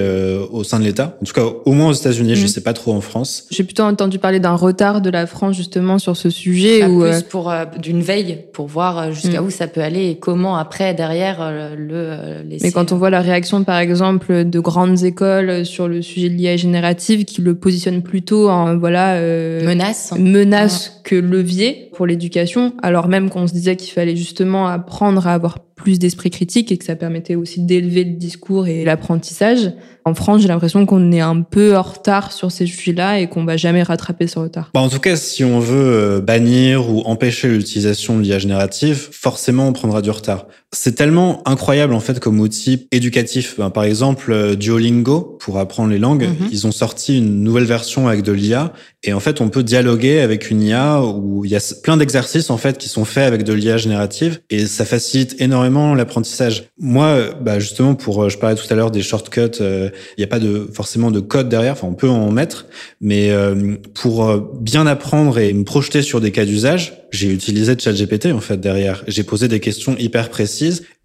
Speaker 3: au sein de l'État. En tout cas, au moins aux États-Unis, je je mm. sais pas trop en France.
Speaker 1: J'ai plutôt entendu parler d'un retard de la France justement sur ce sujet.
Speaker 2: ou plus pour d'une veille pour voir jusqu'à mm. où ça peut aller et comment après derrière euh, le euh,
Speaker 1: Mais quand on voit la réaction par exemple de grandes écoles sur le sujet de l'IA générative qui le positionne plutôt en voilà
Speaker 2: euh, menace.
Speaker 1: menace que levier pour l'éducation alors même qu'on se disait qu'il fallait justement apprendre à avoir plus d'esprit critique et que ça permettait aussi d'élever le discours et l'apprentissage. En France, j'ai l'impression qu'on est un peu en retard sur ces sujets-là et qu'on va jamais rattraper ce retard.
Speaker 3: Bah en tout cas, si on veut euh, bannir ou empêcher l'utilisation de l'IA générative, forcément, on prendra du retard. C'est tellement incroyable en fait comme outil éducatif. Ben, par exemple, euh, Duolingo pour apprendre les langues, mhm. ils ont sorti une nouvelle version avec de l'IA et en fait, on peut dialoguer avec une IA où il y a plein d'exercices en fait qui sont faits avec de l'IA générative et ça facilite énormément l'apprentissage. Moi, bah justement, pour euh, je parlais tout à l'heure des shortcuts, euh, il n'y a pas de forcément de code derrière. Enfin, on peut en mettre, mais euh, pour bien apprendre et me projeter sur des cas d'usage, j'ai utilisé ChatGPT en fait derrière. J'ai posé des questions hyper précises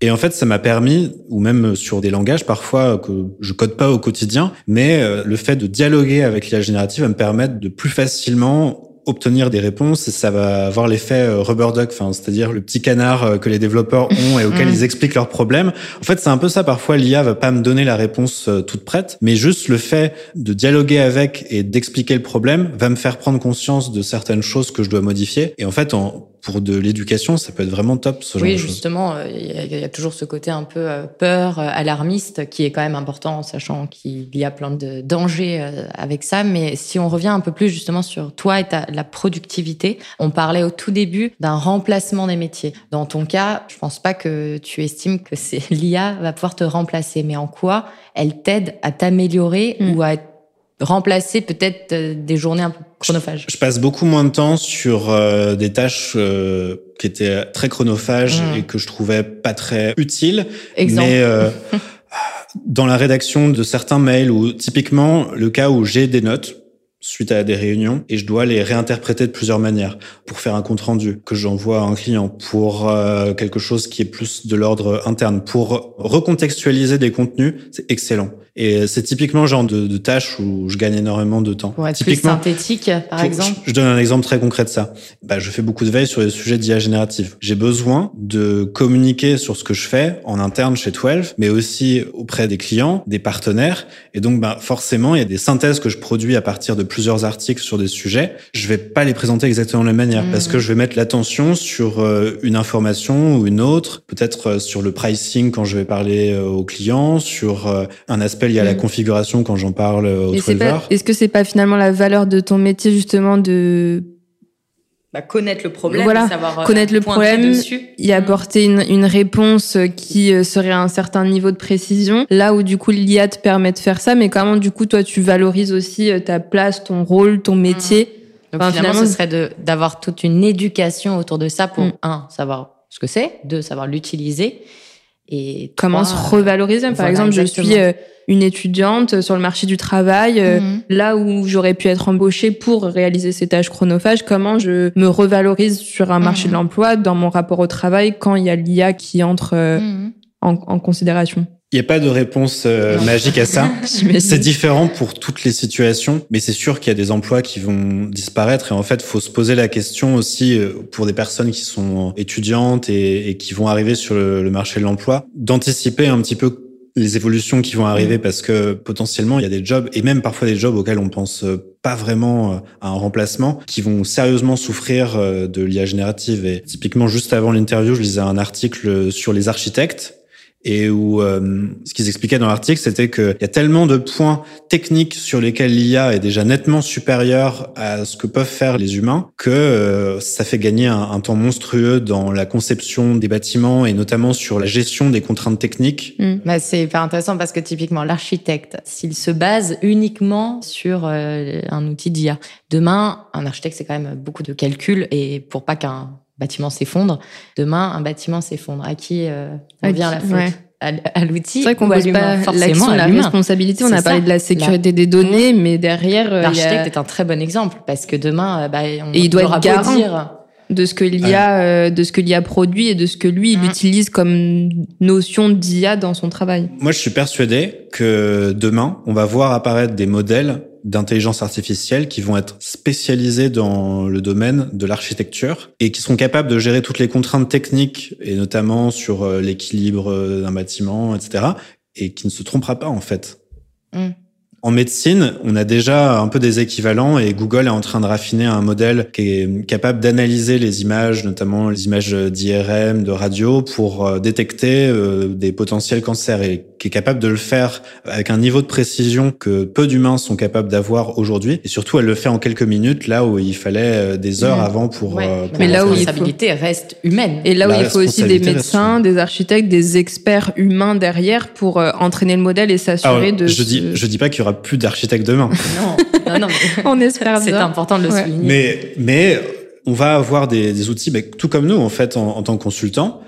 Speaker 3: et en fait ça m'a permis, ou même sur des langages parfois que je code pas au quotidien, mais le fait de dialoguer avec l'IA générative va me permettre de plus facilement obtenir des réponses et ça va avoir l'effet euh, rubber duck, enfin, c'est-à-dire le petit canard euh, que les développeurs ont et auquel ils expliquent leurs problèmes. En fait, c'est un peu ça. Parfois, l'IA va pas me donner la réponse euh, toute prête, mais juste le fait de dialoguer avec et d'expliquer le problème va me faire prendre conscience de certaines choses que je dois modifier. Et en fait, en, pour de l'éducation, ça peut être vraiment top. Ce genre
Speaker 2: oui,
Speaker 3: de
Speaker 2: justement, euh, il y, a toujours ce côté un peu euh, peur, euh, alarmiste, qui est quand même important, en sachant qu'il y a plein de dangers avec ça. Mais si on revient un peu plus justement sur toi et ta, la productivité, on parlait au tout début d'un remplacement des métiers. Dans ton cas, je pense pas que tu estimes que c'est l'IA va pouvoir te remplacer, mais en quoi elle t'aide à t'améliorer mm. ou à être remplacer peut-être euh, des journées un peu chronophages.
Speaker 3: Je, passe beaucoup moins de temps sur euh, des tâches euh, qui étaient très chronophages mmh. et que je trouvais pas très utiles.
Speaker 2: Exemple.
Speaker 3: Mais dans la rédaction de certains mails ou typiquement le cas où j'ai des notes suite à des réunions et je dois les réinterpréter de plusieurs manières pour faire un compte rendu que j'envoie à un client pour euh, quelque chose qui est plus de l'ordre interne pour recontextualiser des contenus c'est excellent et c'est typiquement le genre de, de tâches où je gagne énormément de temps.
Speaker 2: Pour être
Speaker 3: typiquement,
Speaker 2: plus synthétique, par exemple.
Speaker 3: Je, je, donne un exemple très concret de ça. Bah, je fais beaucoup de veille sur les sujets d'IA générative. J'ai besoin de communiquer sur ce que je fais en interne chez 12, mais aussi auprès des clients, des partenaires. Et donc, bah, forcément, il y a des synthèses que je produis à partir de plusieurs articles sur des sujets. Je vais pas les présenter exactement de la même manière parce que mmh. je vais mettre l'attention sur euh, une information ou une autre, peut-être euh, sur le pricing quand je vais parler euh, aux clients, sur un aspect y a la mm. configuration quand j'en parle au
Speaker 1: Est-ce que c'est pas finalement la valeur de ton métier justement de
Speaker 2: bah, connaître le problème,
Speaker 1: voilà,
Speaker 2: savoir euh,
Speaker 1: connaître le problème, y apporter une, une, réponse qui euh, serait à un certain niveau de précision. Là où du coup l'IA te permet de faire ça, mais comment du coup toi tu valorises aussi euh, ta place, ton rôle, ton métier?
Speaker 2: Mm. Donc finalement, ce serait d'avoir toute une éducation autour de ça pour mm. un savoir ce que c'est, deux savoir l'utiliser et
Speaker 1: comment se revaloriser. Par exemple, je suis une étudiante sur le marché du travail, euh, mhm. là où j'aurais pu être embauchée pour réaliser ces tâches chronophages, comment je me revalorise sur un marché de mhm. l'emploi dans mon rapport au travail quand il y a l'IA qui entre euh, mhm. en, en, considération?
Speaker 3: Il n'y a pas de réponse euh, magique à ça. c'est différent pour toutes les situations, mais c'est sûr qu'il y a des emplois qui vont disparaître. Et en fait, faut se poser la question aussi pour des personnes qui sont étudiantes et, et qui vont arriver sur le, le marché de l'emploi, d'anticiper un petit peu les évolutions qui vont arriver mm. parce que potentiellement il y a des jobs et même parfois des jobs auxquels on pense euh, pas vraiment euh, à un remplacement qui vont sérieusement souffrir euh, de l'IA générative. Et typiquement juste avant l'interview je lisais un article sur les architectes et où euh, ce qu'ils expliquaient dans l'article, c'était qu'il y a tellement de points techniques sur lesquels l'IA est déjà nettement supérieure à ce que peuvent faire les humains que euh, ça fait gagner un, temps monstrueux dans la conception des bâtiments et notamment sur la gestion des contraintes techniques.
Speaker 2: Mmh. Bah, c'est hyper intéressant parce que typiquement l'architecte, s'il se base uniquement sur euh, un outil d'IA, demain, un architecte, c'est quand même beaucoup de calculs et pour pas qu'un bâtiment s'effondre. Demain, un bâtiment s'effondre. À qui euh, vient la faute à, l'outil
Speaker 1: C'est vrai qu'on pose pas l'action, la responsabilité. On a parlé de la sécurité des données, mais derrière,
Speaker 2: euh, l'architecte est un très bon exemple parce que demain, euh, bah, on,
Speaker 1: et il doit être garant dire de ce que l'IA, euh, de ce que l'IA produit et de ce que lui il mmh. utilise comme notion d'IA dans son travail.
Speaker 3: Moi, je suis persuadé que demain, on va voir apparaître des modèles d'intelligence artificielle qui vont être spécialisés dans le domaine de l'architecture et qui seront capables de gérer toutes les contraintes techniques et notamment sur euh, l'équilibre euh, d'un bâtiment, etc. et qui ne se trompera pas en fait. Mm. En médecine, on a déjà un peu des équivalents et Google est en train de raffiner un modèle qui est capable d'analyser les images, notamment les images d'IRM, de radio, pour euh, détecter des potentiels cancers et qui est capable de le faire avec un niveau de précision que peu d'humains sont capables d'avoir aujourd'hui. Et surtout, elle le fait en quelques minutes, là où il fallait euh, des heures avant pour.
Speaker 2: Mais là où la responsabilité reste humaine.
Speaker 1: Et là où il faut aussi des médecins, des architectes, des experts humains derrière pour entraîner le modèle et s'assurer de.
Speaker 3: Je dis, je dis pas qu'il y aura plus d'architectes demain.
Speaker 2: Non, non, non.
Speaker 1: on espère
Speaker 2: C'est important de le souligner.
Speaker 3: Mais, mais on va avoir des, des outils, mais tout comme nous, en fait, en, en tant que consultant,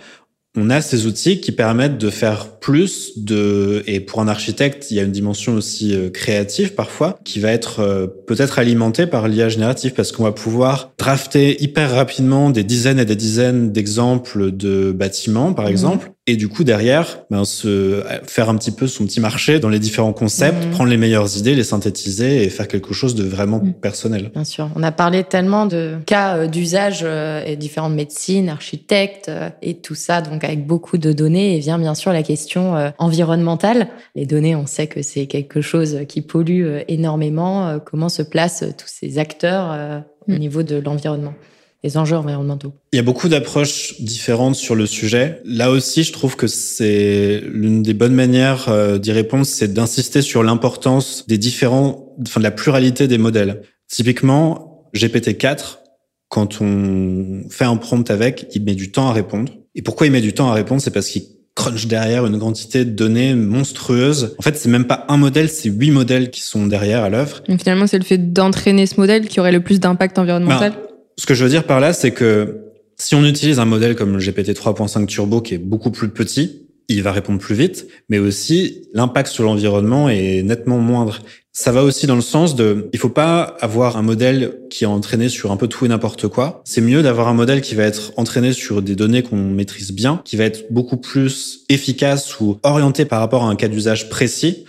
Speaker 3: on a ces outils qui permettent de faire plus de et pour un architecte il y a une dimension aussi euh, créative parfois qui va être euh, peut-être alimentée par l'IA générative parce qu'on va pouvoir drafter hyper rapidement des dizaines et des dizaines d'exemples de bâtiments par mmh. exemple et du coup derrière ben, se faire un petit peu son petit marché dans les différents concepts, mmh. prendre les meilleures idées, les synthétiser et faire quelque chose de vraiment mmh. personnel.
Speaker 2: Bien sûr, on a parlé tellement de cas euh, d'usage et différentes médecines, architectes et tout ça donc avec beaucoup de données et vient bien sûr la question euh, environnementale. Les données, on sait que c'est quelque chose qui pollue euh, énormément. Euh, comment se placent tous ces acteurs au mm. niveau de l'environnement les enjeux environnementaux.
Speaker 3: Il y a beaucoup d'approches différentes sur le sujet. Là aussi, je trouve que c'est l'une des bonnes manières d'y répondre, c'est d'insister sur l'importance des différents, enfin de la pluralité des modèles. Typiquement, GPT-4, quand on fait un prompt avec, il met du temps à répondre. Et pourquoi il met du temps à répondre? C'est parce qu'il crunch derrière une quantité de données monstrueuse. En fait, c'est même pas un modèle, c'est huit modèles qui sont derrière à l'œuvre.
Speaker 1: Finalement, c'est le fait d'entraîner ce modèle qui aurait le plus d'impact environnemental? Ben,
Speaker 3: ce que je veux dire par là, c'est que si on utilise un modèle comme le GPT 3.5 Turbo qui est beaucoup plus petit, il va répondre plus vite, mais aussi l'impact sur l'environnement est nettement moindre. Ça va aussi dans le sens de, il faut pas avoir un modèle qui est entraîné sur un peu tout et n'importe quoi. C'est mieux d'avoir un modèle qui va être entraîné sur des données qu'on maîtrise bien, qui va être beaucoup plus efficace ou orienté par rapport à un cas d'usage précis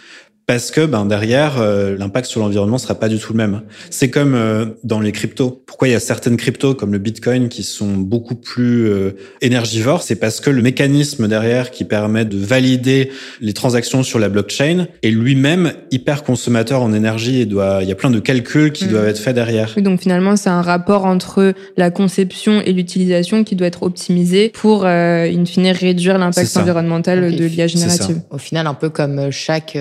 Speaker 3: parce que ben derrière euh, l'impact sur l'environnement sera pas du tout le même. C'est comme euh, dans les cryptos. Pourquoi il y a certaines cryptos comme le Bitcoin qui sont beaucoup plus euh, énergivores, c'est parce que le mécanisme derrière qui permet de valider les transactions sur la blockchain est lui-même hyper consommateur en énergie et doit il y a plein de calculs qui doivent mmh. être faits derrière.
Speaker 1: Oui, donc finalement c'est un rapport entre la conception et l'utilisation qui doit être optimisé pour in fine réduire l'impact environnemental de l'IA générative.
Speaker 2: Au final un peu comme chaque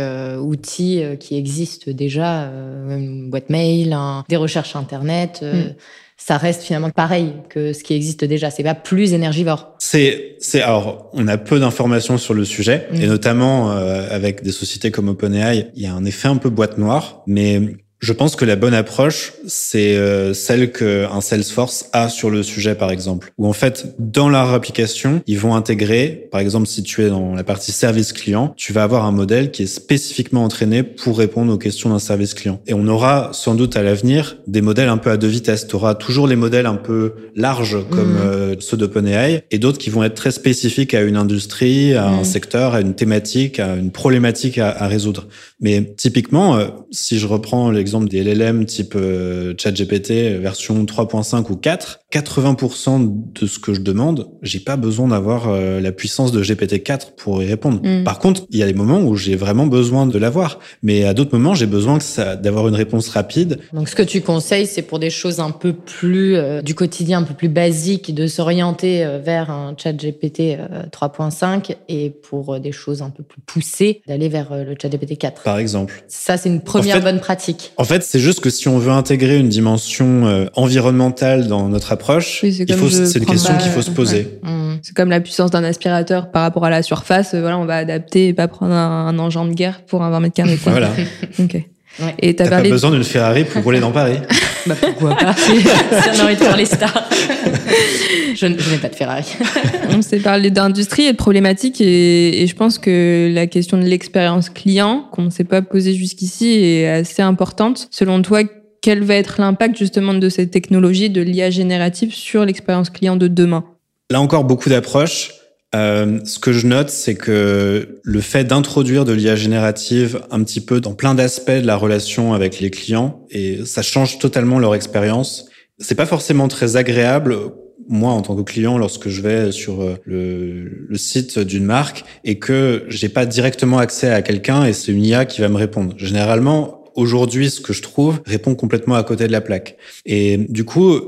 Speaker 2: outils euh, qui existent déjà, euh, une boîte mail, des recherches internet. Euh, mm. Ça reste finalement pareil que ce qui existe déjà. C'est pas plus énergivore.
Speaker 3: C'est, c'est alors, on a peu d'informations sur le sujet mm. et notamment avec des sociétés comme OpenAI, il y a un effet un peu boîte noire, mais je pense que la bonne approche, c'est euh, celle qu'un Salesforce a sur le sujet, par exemple. Où en fait, dans leur application, ils vont intégrer, par exemple, si tu es dans la partie service client, tu vas avoir un modèle qui est spécifiquement entraîné pour répondre aux questions d'un service client. Et on aura sans doute à l'avenir des modèles un peu à deux vitesses. Tu auras toujours les modèles un peu larges comme mmh. ceux d'OpenAI et d'autres qui vont être très spécifiques à une industrie, à un mmh. secteur, à une thématique, à une problématique à, à résoudre. Mais typiquement, euh, si je reprends l'exemple exemple des LLM type euh, ChatGPT version 3.5 ou 4, 80% de ce que je demande, j'ai pas besoin d'avoir euh, la puissance de GPT-4 pour y répondre. Mm. Par contre, il y a des moments où j'ai vraiment besoin de l'avoir, mais à d'autres moments, j'ai besoin d'avoir une réponse rapide.
Speaker 2: Donc, ce que tu conseilles, c'est pour des choses un peu plus euh, du quotidien, un peu plus basiques, de s'orienter euh, vers un ChatGPT 3.5 et pour des choses un peu plus poussées, d'aller vers le ChatGPT 4.
Speaker 3: Par exemple.
Speaker 2: Ça, c'est une première bonne pratique.
Speaker 3: En fait, c'est juste que si on veut intégrer une dimension environnementale dans notre approche, c'est une question qu'il faut se poser.
Speaker 1: Mm. C'est comme la puissance d'un aspirateur par rapport à la surface. Voilà, on va adapter et pas prendre un, engin de guerre pour un 20 mètres carrés.
Speaker 3: Voilà. Et t'as pas besoin d'une Ferrari pour rouler dans Paris.
Speaker 2: bah pourquoi pas Si on a envie de faire les stars. je, n'ai pas de Ferrari.
Speaker 1: on s'est parlé d'industrie et de problématiques et, et, je pense que la question de l'expérience client qu'on ne s'est pas posée jusqu'ici est assez importante. Selon toi, quel va être l'impact justement de cette technologie de l'IA générative sur l'expérience client de demain?
Speaker 3: Là encore, beaucoup d'approches. Euh, ce que je note, c'est que le fait d'introduire de l'IA générative un petit peu dans plein d'aspects de la relation avec les clients, et ça change totalement leur expérience. C'est pas forcément très agréable moi en tant que client lorsque je vais sur euh, le, le site d'une marque et que j'ai pas directement accès à quelqu'un et c'est une IA qui va me répondre. Généralement, aujourd'hui, ce que je trouve répond complètement à côté de la plaque. Et du coup,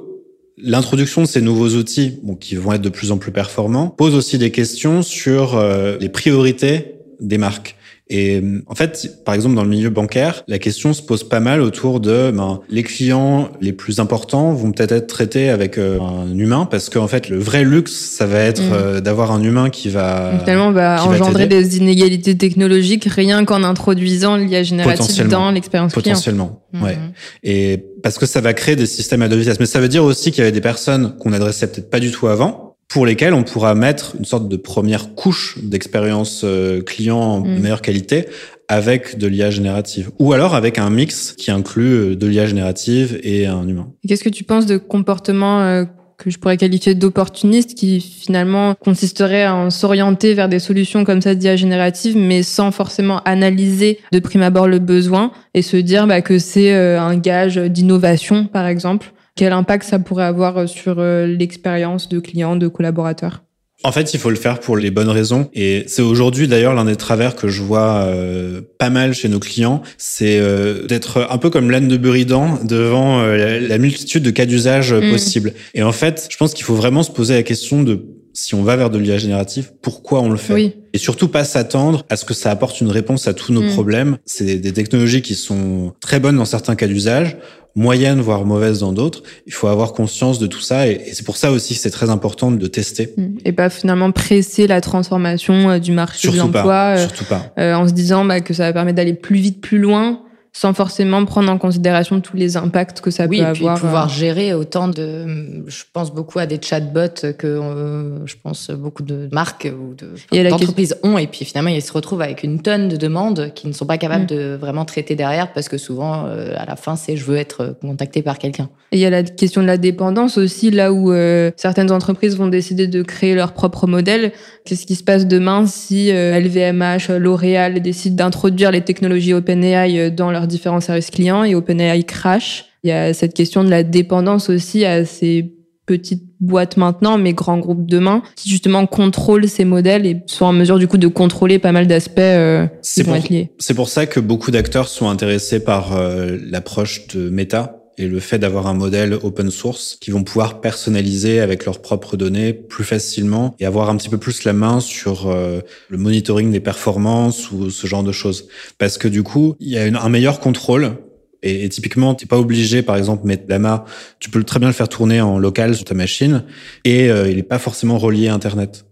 Speaker 3: L'introduction de ces nouveaux outils, bon, qui vont être de plus en plus performants, pose aussi des questions sur euh, les priorités des marques. Et en fait, par exemple, dans le milieu bancaire, la question se pose pas mal autour de ben, les clients les plus importants vont peut-être être traités avec euh, un humain parce qu'en fait, le vrai luxe, ça va être mm. euh, d'avoir un humain qui va
Speaker 1: finalement va engendrer des inégalités technologiques rien qu'en introduisant l'IA générative dans l'expérience
Speaker 3: client. Potentiellement, ouais. Mm-hmm. Et parce que ça va créer des systèmes à deux vitesses. Mais ça veut dire aussi qu'il y avait des personnes qu'on adressait peut-être pas du tout avant pour lesquels on pourra mettre une sorte de première couche d'expérience euh, client de mm. meilleure qualité avec de l'IA générative ou alors avec un mix qui inclut euh, de l'IA générative et un humain.
Speaker 1: Qu'est-ce que tu penses de comportements euh, que je pourrais qualifier d'opportunistes qui finalement consisteraient à s'orienter vers des solutions comme ça d'IA générative mais sans forcément analyser de prime abord le besoin et se dire bah, que c'est un gage d'innovation par exemple? Quel impact ça pourrait avoir euh, sur euh, l'expérience de clients, de collaborateurs?
Speaker 3: En fait, il faut le faire pour les bonnes raisons. Et c'est aujourd'hui d'ailleurs l'un des travers que je vois euh, pas mal chez nos clients, c'est d'être un peu comme l'âne de Buridan devant la, multitude de cas d'usage mm. possibles. Et en fait, je pense qu'il faut vraiment se poser la question de si on va vers de l'IA générative, pourquoi on le fait? Et surtout pas s'attendre à ce que ça apporte une réponse à tous nos mm. problèmes. C'est des technologies qui sont très bonnes dans certains cas d'usage moyenne, voire mauvaise dans d'autres. Il faut avoir conscience de tout ça et, c'est pour ça aussi que c'est très important de tester. Mm.
Speaker 1: Et pas finalement presser la transformation euh, du marché de l'emploi.
Speaker 3: Euh, surtout pas.
Speaker 1: Euh, en se disant bah, que ça va permettre d'aller plus vite, plus loin sans forcément prendre en considération tous les impacts que ça
Speaker 2: oui,
Speaker 1: peut
Speaker 2: et puis
Speaker 1: avoir.
Speaker 2: pouvoir gérer autant de. Je pense beaucoup à des chatbots que euh, je pense beaucoup de marques ou d'entreprises ont, et puis finalement ils se retrouvent avec une tonne de demandes qui ne sont pas capables mm. de vraiment traiter derrière parce que souvent à la fin c'est je veux être contacté par quelqu'un.
Speaker 1: Et il y a la question de la dépendance aussi, là où certaines entreprises vont décider de créer leur propre modèle. Qu'est-ce qui se passe demain si LVMH, L'Oréal décident d'introduire les technologies OpenAI dans différents services clients et OpenAI crash. Il y a cette question de la dépendance aussi à ces petites boîtes maintenant, mais grands groupes demain, qui justement contrôlent ces modèles et sont en mesure du coup de contrôler pas mal d'aspects euh, qui vont être liés.
Speaker 3: C'est pour ça que beaucoup d'acteurs sont intéressés par euh, l'approche de Meta, et le fait d'avoir un modèle open source qui vont pouvoir personnaliser avec leurs propres données plus facilement et avoir un petit peu plus la main sur euh, le monitoring des performances ou ce genre de choses. Parce que du coup, il y a un meilleur contrôle et, typiquement, t'es pas obligé, par exemple, mettre Lama. Tu peux très bien le faire tourner en local sur ta machine et euh, il est pas forcément relié à Internet.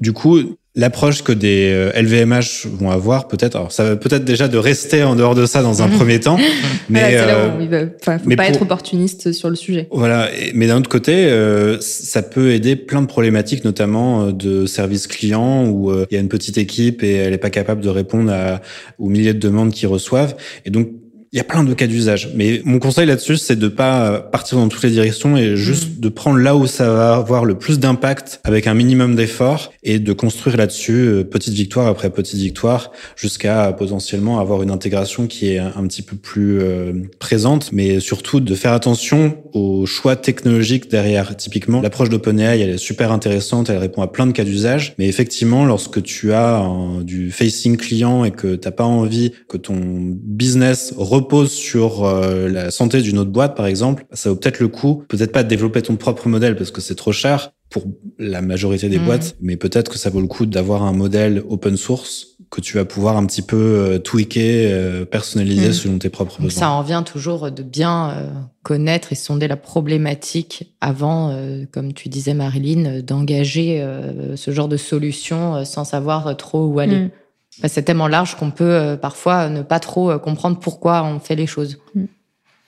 Speaker 3: Du coup, l'approche que des LVMH euh, vont avoir, peut-être, alors ça va peut-être déjà de rester en dehors de ça dans un mhm. premier temps,
Speaker 1: mais euh, faut pas être opportuniste sur le sujet.
Speaker 3: Voilà, mais d'un autre côté, euh, ça peut aider plein de problématiques, notamment euh, de service client où il y a une petite équipe et elle est pas capable de répondre à, aux milliers de demandes qu'ils reçoivent, et donc il y a plein de cas d'usage, mais mon conseil là-dessus, c'est de pas partir dans toutes les directions et juste mm. de prendre là où ça va avoir le plus d'impact avec un minimum d'effort et de construire là-dessus euh, petite victoire après petite victoire jusqu'à potentiellement avoir une intégration qui est un petit peu plus euh, présente, mais surtout de faire attention aux choix technologiques derrière. Typiquement, l'approche d'OpenAI, elle est super intéressante, elle répond à plein de cas d'usage, mais effectivement, lorsque tu as du facing client et que t'as pas envie que ton business repose sur euh, la santé d'une autre boîte, par exemple, ça vaut peut-être le coup, peut-être pas de développer ton propre modèle parce que c'est trop cher pour la majorité des mmh. boîtes, mais peut-être que ça vaut le coup d'avoir un modèle open source que tu vas pouvoir un petit peu euh, tweaker, euh, personnaliser mmh. selon tes propres besoins.
Speaker 2: Ça en vient toujours de bien connaître et sonder la problématique avant, comme tu disais Marilyn, d'engager ce genre de solution sans savoir trop où aller. Mmh. Bah, c'est tellement large qu'on peut euh, parfois ne pas trop euh, comprendre pourquoi on fait les choses. Mm.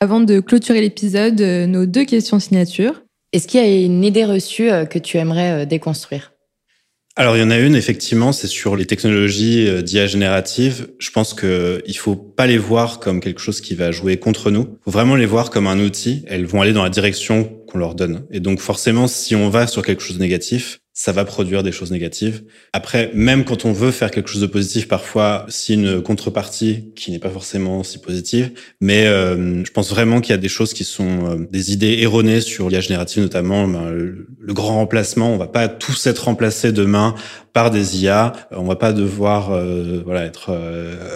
Speaker 1: Avant de clôturer l'épisode, euh, nos deux questions signatures.
Speaker 2: Est-ce qu'il y a une idée reçue que tu aimerais déconstruire?
Speaker 3: Alors il y en a une effectivement, c'est sur les technologies d'IA générative. Je pense que il faut pas les voir comme quelque chose qui va jouer contre nous. Il faut vraiment les voir comme un outil. Elles vont aller dans la direction qu'on leur donne. Et donc forcément, si on va sur quelque chose de négatif, ça va produire des choses négatives. Après, même quand on veut faire quelque chose de positif, parfois, si une contrepartie qui n'est pas forcément si positive. Mais euh, je pense vraiment qu'il y a des choses qui sont euh, des idées erronées sur l'IA générative, notamment ben, le, grand remplacement. On va pas tous être remplacés demain par des IA. On va pas devoir euh, voilà être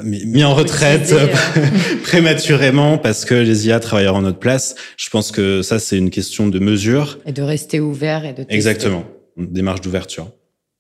Speaker 3: mis, en retraite prématurément parce que les IA travailleront en notre place. Je pense que ça c'est une question de mesure
Speaker 2: et de rester ouvert et de tester.
Speaker 3: exactement démarche d'ouverture.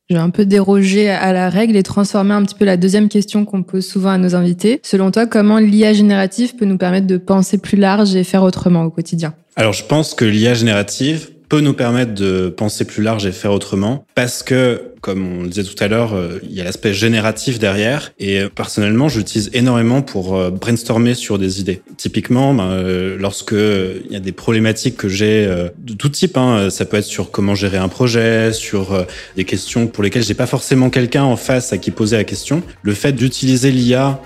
Speaker 1: Je vais un peu déroger à la règle et transformer un petit peu la deuxième question qu'on pose souvent à nos invités. Selon toi, comment l'IA générative peut nous permettre de penser plus large et faire autrement au quotidien?
Speaker 3: Alors, je pense que l'IA générative peut nous permettre de penser plus large et faire autrement parce que, comme on le disait tout à l'heure, euh, il y a l'aspect génératif derrière et euh, personnellement, j'utilise énormément pour euh, brainstormer sur des idées. Typiquement, ben, lorsque il y a des problématiques que j'ai de tout type, hein, ça peut être sur comment gérer un projet, sur des questions pour lesquelles j'ai pas forcément quelqu'un en face à qui poser la question. Le fait d'utiliser l'IA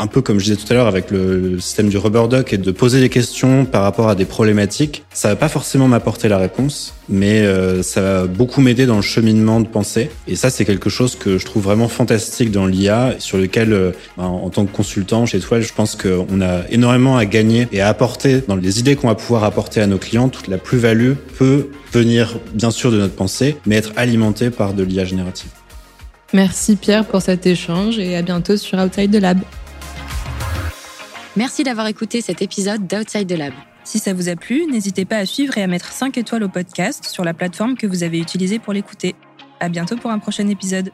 Speaker 3: un peu comme je disais tout à l'heure avec le, système du rubber duck et de poser des questions par rapport à des problématiques, ça va pas forcément m'apporter la réponse, mais euh, ça va beaucoup m'aider dans le cheminement de pensée. Et ça, c'est quelque chose que je trouve vraiment fantastique dans l'IA, sur lequel, euh, ben, en tant que consultant chez Toile, je pense qu'on a énormément à gagner et à apporter dans les idées qu'on va pouvoir apporter à nos clients. Toute la plus-value peut venir bien sûr de notre pensée, mais être alimentée par de l'IA générative.
Speaker 1: Merci Pierre pour cet échange et à bientôt sur Outside the Lab.
Speaker 2: Merci d'avoir écouté cet épisode d'Outside the Lab.
Speaker 1: Si ça vous a plu, n'hésitez pas à suivre et à mettre 5 étoiles au podcast sur la plateforme que vous avez utilisée pour l'écouter. À bientôt pour un prochain épisode.